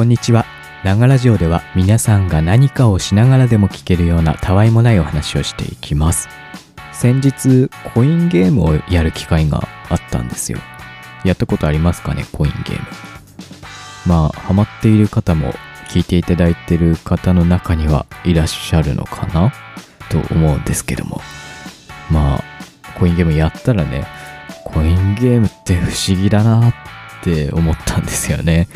こんにちは。ながラジオでは皆さんが何かをしながらでも聞けるようなたわいもないお話をしていきます。先日、コインゲームをやる機会があったんですよ。やったことありますかね、コインゲーム。まあ、ハマっている方も聞いていただいてる方の中にはいらっしゃるのかな？と思うんですけども。まあ、コインゲームやったらね、コインゲームって不思議だなって思ったんですよね。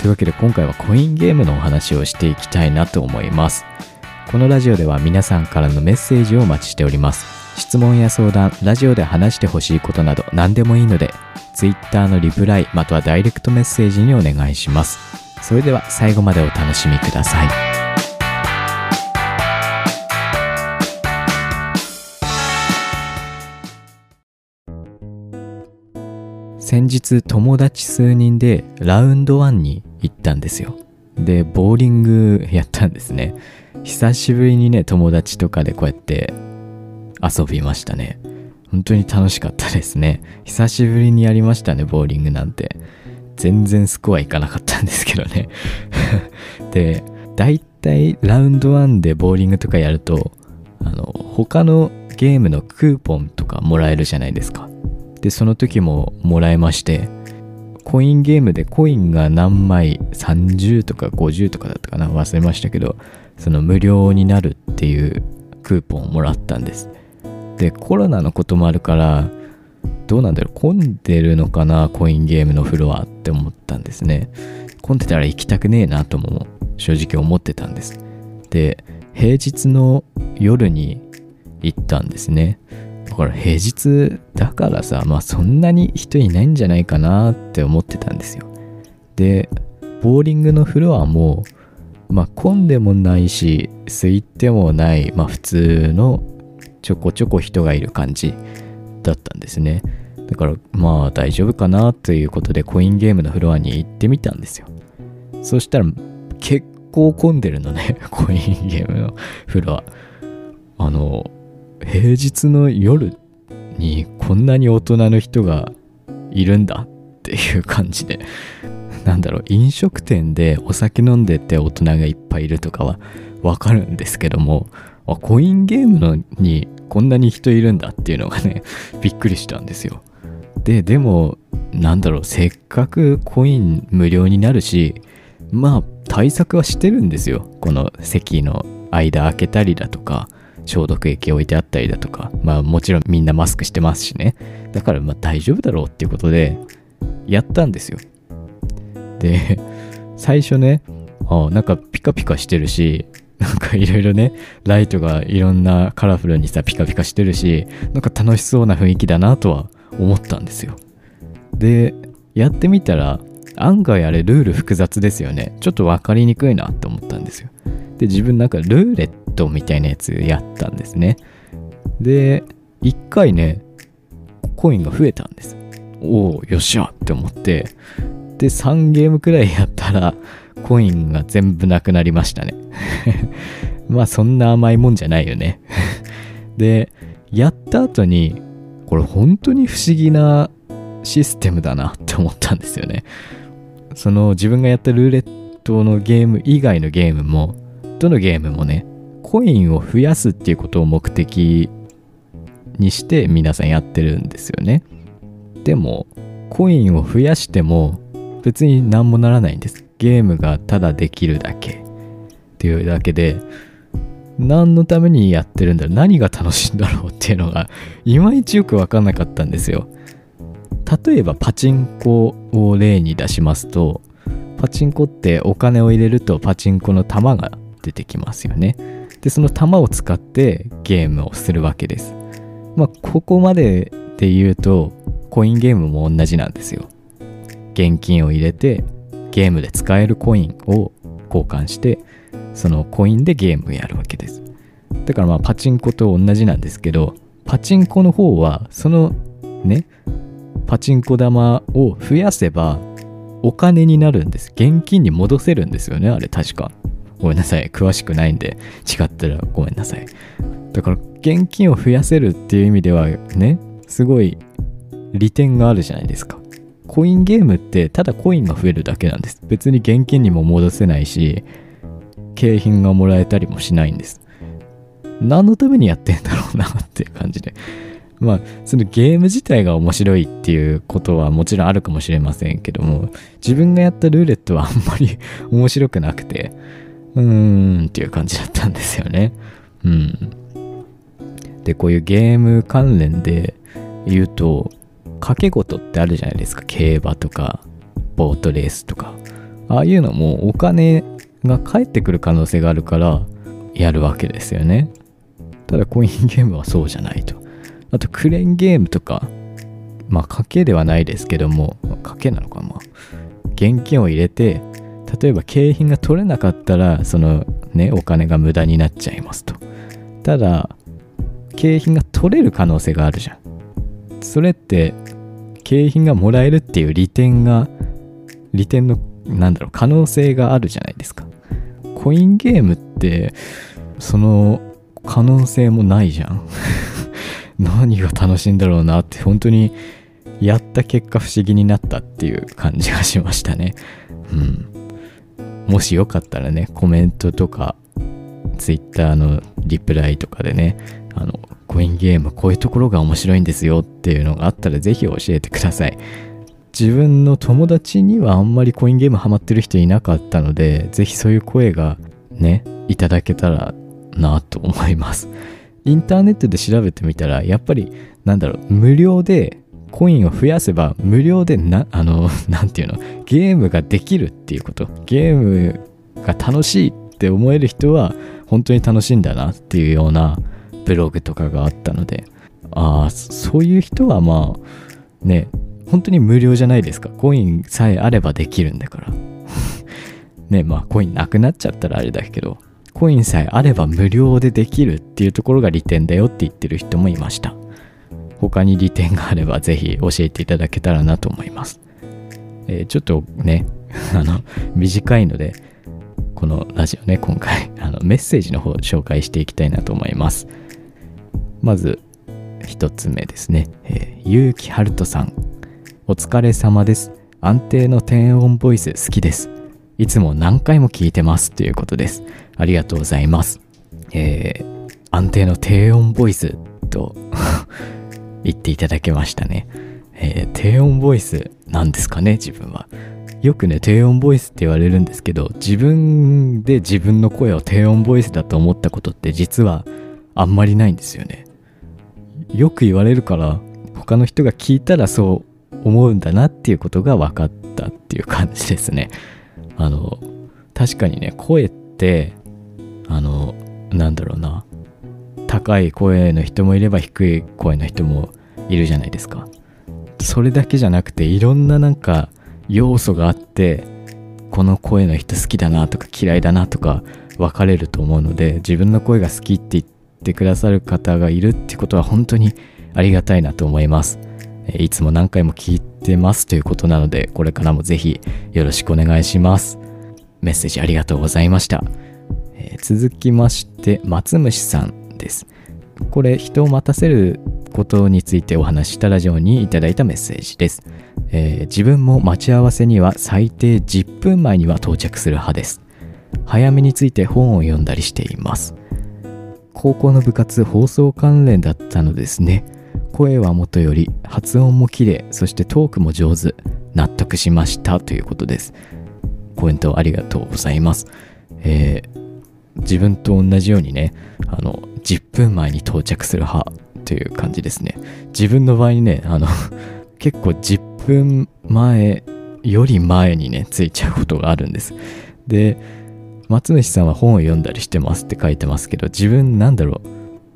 というわけで今回はコインゲームのお話をしていきたいなと思います。このラジオでは皆さんからのメッセージをお待ちしております。質問や相談、ラジオで話してほしいことなど何でもいいので、Twitter のリプライまたはダイレクトメッセージにお願いします。それでは最後までお楽しみください。先日友達数人でラウンド1に行ったんですよ。で、ボーリングやったんですね。久しぶりにね、友達とかでこうやって遊びましたね。本当に楽しかったですね。久しぶりにやりましたね、ボーリングなんて。全然スコアいかなかったんですけどね。で、だいたいラウンド1でボーリングとかやると、あの、他のゲームのクーポンとかもらえるじゃないですか。で、その時ももらえまして、コインゲームでコインが何枚30とか50とかだったかな忘れましたけどその無料になるっていうクーポンをもらったんです。でコロナのこともあるからどうなんだろう混んでるのかなコインゲームのフロアって思ったんですね。混んでたら行きたくねえなとも正直思ってたんです。で平日の夜に行ったんですね。だから平日だからさ、まあそんなに人いないんじゃないかなって思ってたんですよ。で、ボーリングのフロアも、まあ混んでもないし、空いてもない、まあ普通のちょこちょこ人がいる感じだったんですね。だからまあ大丈夫かなということでコインゲームのフロアに行ってみたんですよ。そしたら結構混んでるのね、コインゲームのフロア。あの、平日の夜にこんなに大人の人がいるんだっていう感じで なんだろう飲食店でお酒飲んでて大人がいっぱいいるとかはわかるんですけどもコインゲームのにこんなに人いるんだっていうのがね びっくりしたんですよ。ででもなんだろうせっかくコイン無料になるしまあ対策はしてるんですよ。この席の間開けたりだとか消毒液置いてあったりだとか、まあもちろんみんなマスクしてますしね。だからまあ大丈夫だろうっていうことで、やったんですよ。で、最初ね、あなんかピカピカしてるし、なんかいろいろね、ライトがいろんなカラフルにさ、ピカピカしてるし、なんか楽しそうな雰囲気だなとは思ったんですよ。で、やってみたら、案外あれルール複雑ですよね。ちょっと分かりにくいなって思ったんですよ。で、自分なんかルーレットみたいなやつやったんですね。で、1回ね、コインが増えたんです。おお、よっしゃって思って、で、3ゲームくらいやったら、コインが全部なくなりましたね。まあ、そんな甘いもんじゃないよね。で、やった後に、これ本当に不思議なシステムだなって思ったんですよね。その自分がやったルーレットのゲーム以外のゲームも、どのゲームもね、コインを増やすっていうことを目的にして皆さんやってるんですよね。でも、コインを増やしても別に何もならないんです。ゲームがただできるだけっていうだけで、何のためにやってるんだろう何が楽しいんだろうっていうのがいまいちよく分かんなかったんですよ。例えばパチンコを例に出しますとパチンコってお金を入れるとパチンコの玉が出てきますよね。で、その玉を使ってゲームをするわけです。まあ、ここまでで言うと、コインゲームも同じなんですよ。現金を入れて、ゲームで使えるコインを交換して、そのコインでゲームやるわけです。だからまあパチンコと同じなんですけど、パチンコの方は、そのね、パチンコ玉を増やせばお金になるんです。現金に戻せるんですよね、あれ確か。ごめんなさい。詳しくないんで、違ったらごめんなさい。だから、現金を増やせるっていう意味ではね、すごい利点があるじゃないですか。コインゲームってただコインが増えるだけなんです別に現金にも戻せないし景品がもらえたりもしないんです何のためにやってんだろうなっていう感じで。まあそのゲーム自体が面白いっていうことはもちろんあるかもしれませんけども自分がやったルーレットはあんまり 面白くなくてうーんっていう感じだったんですよね。うん。でこういうゲーム関連で言うと賭け事ってあるじゃないですか。競馬とかボートレースとか。ああいうのもお金が返ってくる可能性があるからやるわけですよね。ただコインゲームはそうじゃないと。あとクレーンゲームとかまあ賭けではないですけども賭けなのかまあ現金を入れて例えば景品が取れなかったらそのねお金が無駄になっちゃいますと。ただ景品が取れる可能性があるじゃん。それって景品がもらえるっていう利点が利点のなんだろう可能性があるじゃないですか。コインゲームってその可能性もないじゃん。何が楽しいんだろうなって本当にやった結果不思議になったっていう感じがしましたね。うん。もしよかったらねコメントとか Twitter のリプライとかでねあのコインゲームこういうところが面白いんですよっていうのがあったらぜひ教えてください。自分の友達にはあんまりコインゲームハマってる人いなかったのでぜひそういう声がねいただけたらなと思います。インターネットで調べてみたらやっぱりなんだろう無料でコインを増やせば無料でなあの なんていうのゲームができるっていうこと。ゲームが楽しいって思える人は本当に楽しいんだなっていうようなブログとかがあったので。ああそういう人はまあね本当に無料じゃないですか。コインさえあればできるんだから。ねまあコインなくなっちゃったらあれだけど。コインさえあれば無料でできるっていうところが利点だよって言ってる人もいました。他に利点があればぜひ教えていただけたらなと思います、えー、ちょっとね あの短いのでこのラジオね今回 あのメッセージの方紹介していきたいなと思います。まず一つ目ですね、えー、結城春人さん。お疲れ様です。安定の低音ボイス好きです。いつも何回も聞いてますということです。ありがとうございます。えー、安定の低音ボイスと 言っていただけましたね、えー、低音ボイスなんですかね自分は。よくね低音ボイスって言われるんですけど自分で自分の声を低音ボイスだと思ったことって実はあんまりないんですよね。よく言われるから他の人が聞いたらそう思うんだなっていうことが分かったっていう感じですね。あの確かにね声ってあのなんだろうな。高い声の人もいれば低い声の人もいるじゃないですか。それだけじゃなくていろんななんか要素があってこの声の人好きだなとか嫌いだなとか分かれると思うので自分の声が好きって言ってくださる方がいるってことは本当にありがたいなと思います。いつも何回も聞いてますということなのでこれからもぜひよろしくお願いします。メッセージありがとうございました、えー、続きまして松虫さんです。これ人を待たせることについてお話ししたラジオにいただいたメッセージです、えー、自分も待ち合わせには最低10分前には到着する派です。早めについて本を読んだりしています。高校の部活放送関連だったのですね。声はもとより発音も綺麗そしてトークも上手納得しましたということです。コメントありがとうございます、えー、自分と同じようにねあの10分前に到着する派という感じですね。自分の場合にねあの 結構10分前より前にね着いちゃうことがあるんです。で松主さんは本を読んだりしてますって書いてますけど自分なんだろう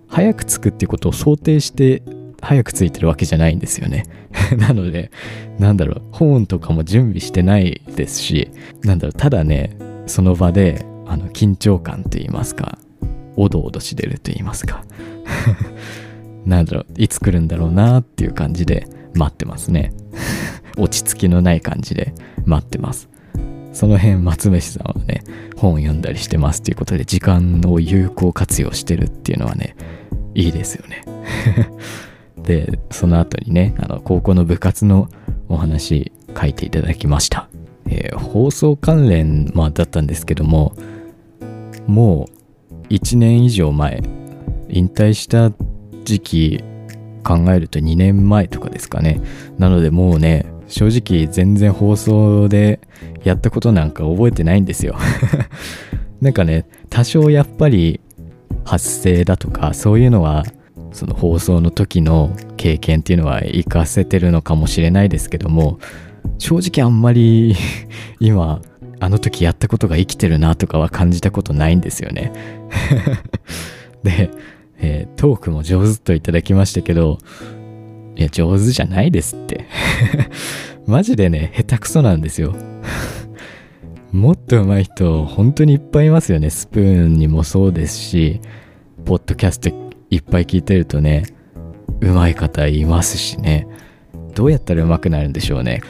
早く着くっていうことを想定して早く着いてるわけじゃないんですよね。なのでなんだろう本とかも準備してないですしなんだろうただねその場であの緊張感と言いますかおどおどしてると言いますか。なんだろう いつ来るんだろうなっていう感じで待ってますね。落ち着きのない感じで待ってます。その辺松飯さんはね本読んだりしてますということで時間を有効活用してるっていうのはねいいですよね。でその後にねあの高校の部活のお話書いていただきました。えー放送関連、まあ、だったんですけども、もう1年以上前、引退した時期考えると2年前とかですかね。なのでもうね、正直全然放送でやったことなんか覚えてないんですよ。なんかね、多少やっぱり発声だとかそういうのはその放送の時の経験っていうのは活かせてるのかもしれないですけども正直あんまり 今あの時やったことが生きてるなとかは感じたことないんですよね。で、えートークも上手といただきましたけどいや上手じゃないですって。マジでね下手くそなんですよ。もっと上手い人本当にいっぱいいますよね。スプーンにもそうですしポッドキャストいっぱい聞いてるとね上手い方いますしね。どうやったら上手くなるんでしょうね。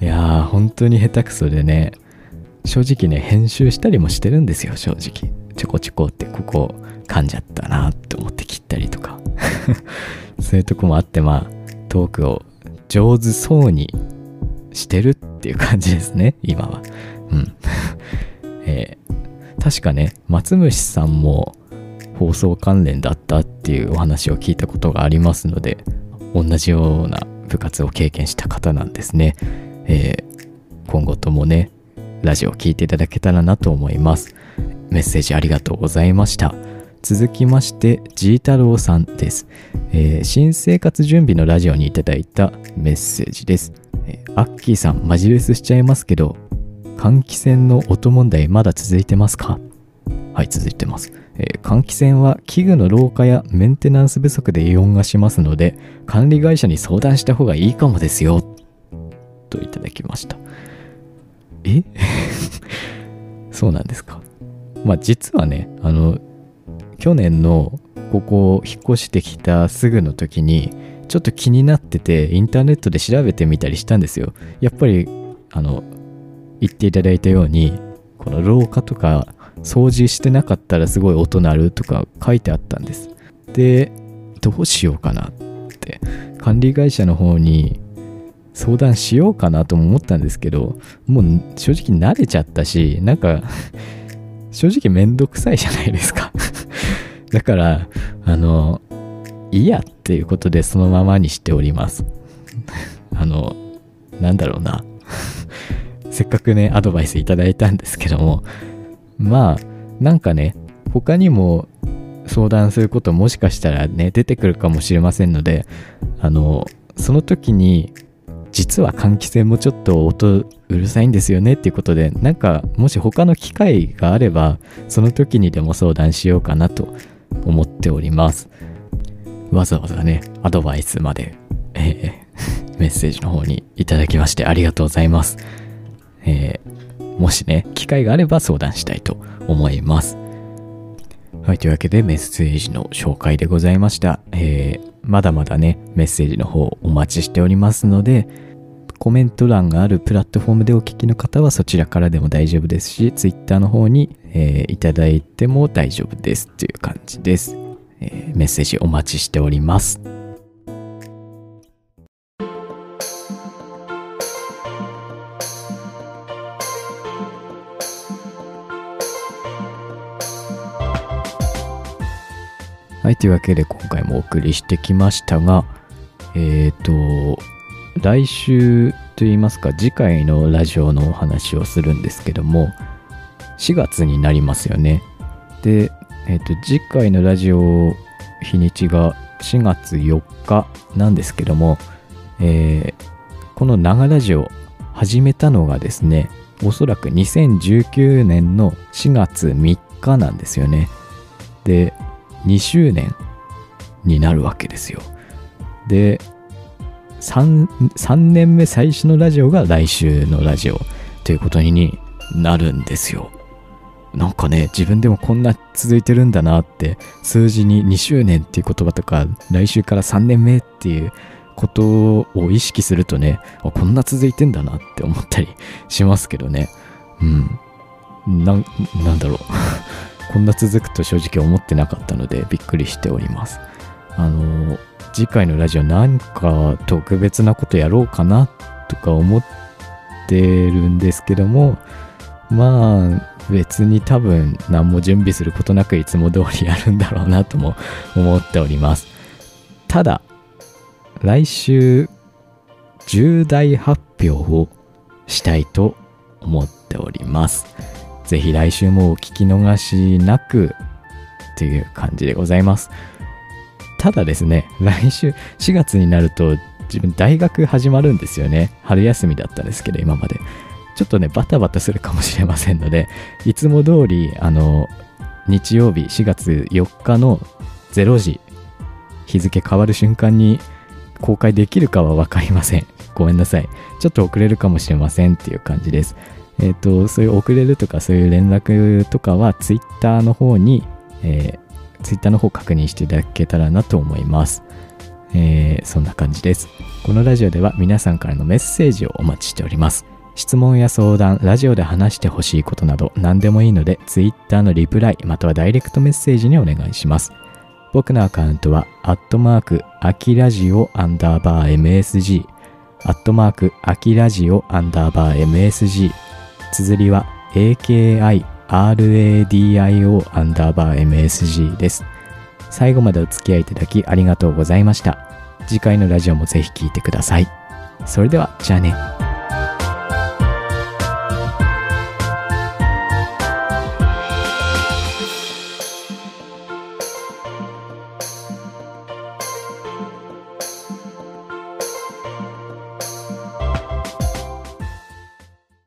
いやー本当に下手くそでね正直ね編集したりもしてるんですよ正直。ちょこちょこってここ噛んじゃったなって思って切ったりとか。そういうとこもあってまあトークを上手そうにしてるっていう感じですね今は。うん。えー確かね松虫さんも放送関連だったっていうお話を聞いたことがありますので同じような部活を経験した方なんですね、えー今後ともねラジオを聞いていただけたらなと思います。メッセージありがとうございました。続きましてジー太郎さんです、えー新生活準備のラジオにいただいたメッセージです、えーアッキーさんマジレスしちゃいますけど換気扇の音問題まだ続いてますか？はい続いてます、えー換気扇は器具の老化やメンテナンス不足で異音がしますので管理会社に相談した方がいいかもですよ。といただきました。え？そうなんですか。まあ実はねあの去年のここ引っ越してきたすぐの時にちょっと気になっててインターネットで調べてみたりしたんですよ。やっぱりあの言っていただいたようにこの廊下とか掃除してなかったらすごい音鳴るとか書いてあったんです。でどうしようかなって。管理会社の方に相談しようかなとも思ったんですけどもう正直慣れちゃったしなんか 正直めんどくさいじゃないですか。だからあのいいやっていうことでそのままにしております。あのなんだろうな。せっかくねアドバイスいただいたんですけどもまあなんかね他にも相談することもしかしたらね出てくるかもしれませんのであのその時に実は換気扇もちょっと音うるさいんですよねっていうことでなんかもし他の機会があればその時にでも相談しようかなと思っております。わざわざねアドバイスまで、えーメッセージの方にいただきましてありがとうございます、えーもしね機会があれば相談したいと思いますはい、というわけでメッセージの紹介でございました。えーまだまだね、メッセージの方お待ちしておりますので、コメント欄があるプラットフォームでお聞きの方はそちらからでも大丈夫ですし、Twitter の方に、えーいただいても大丈夫ですという感じです、えーメッセージお待ちしております。はい、というわけで今回もお送りしてきましたが、えっ、と、来週といいますか、次回のラジオのお話をするんですけども、4月になりますよね。で、えっ、と、次回のラジオ日にちが4月4日なんですけども、えーこの長ラジオ始めたのがですね、おそらく2019年の4月3日なんですよね。で、2周年になるわけですよ。で 3, 3年目最初のラジオが来週のラジオということになるんですよ。なんかね自分でもこんな続いてるんだなって数字に2周年っていう言葉とか来週から3年目っていうことを意識するとねこんな続いてんだなって思ったりしますけどねうんななんだろう こんな続くと正直思ってなかったのでびっくりしております。あの、次回のラジオなんか特別なことやろうかなとか思ってるんですけどもまあ別に多分何も準備することなくいつも通りやるんだろうなとも思っておりますただ来週重大発表をしたいと思っておりますぜひ来週もお聞き逃しなくという感じでございます。ただですね来週4月になると自分大学始まるんですよね。春休みだったんですけど今まで。ちょっとねバタバタするかもしれませんのでいつも通りあの日曜日4月4日の0時日付変わる瞬間に公開できるかは分かりません。ごめんなさい。ちょっと遅れるかもしれませんっていう感じです。えっ、ー、とそういう遅れるとかそういう連絡とかは Twitter の方に、えー、Twitter の方確認していただけたらなと思います。えー、そんな感じです。このラジオでは皆さんからのメッセージをお待ちしております。質問や相談、ラジオで話してほしいことなど何でもいいので Twitter のリプライまたはダイレクトメッセージにお願いします。僕のアカウントは、アットマーク、アキラジオアンダーバー MSG、アットマーク、アキラジオアンダーバー MSG、綴りは AKIRADIO アンダーバー MSG です。最後までお付き合いいただきありがとうございました。次回のラジオもぜひ聴いてください。それでは、じゃあね。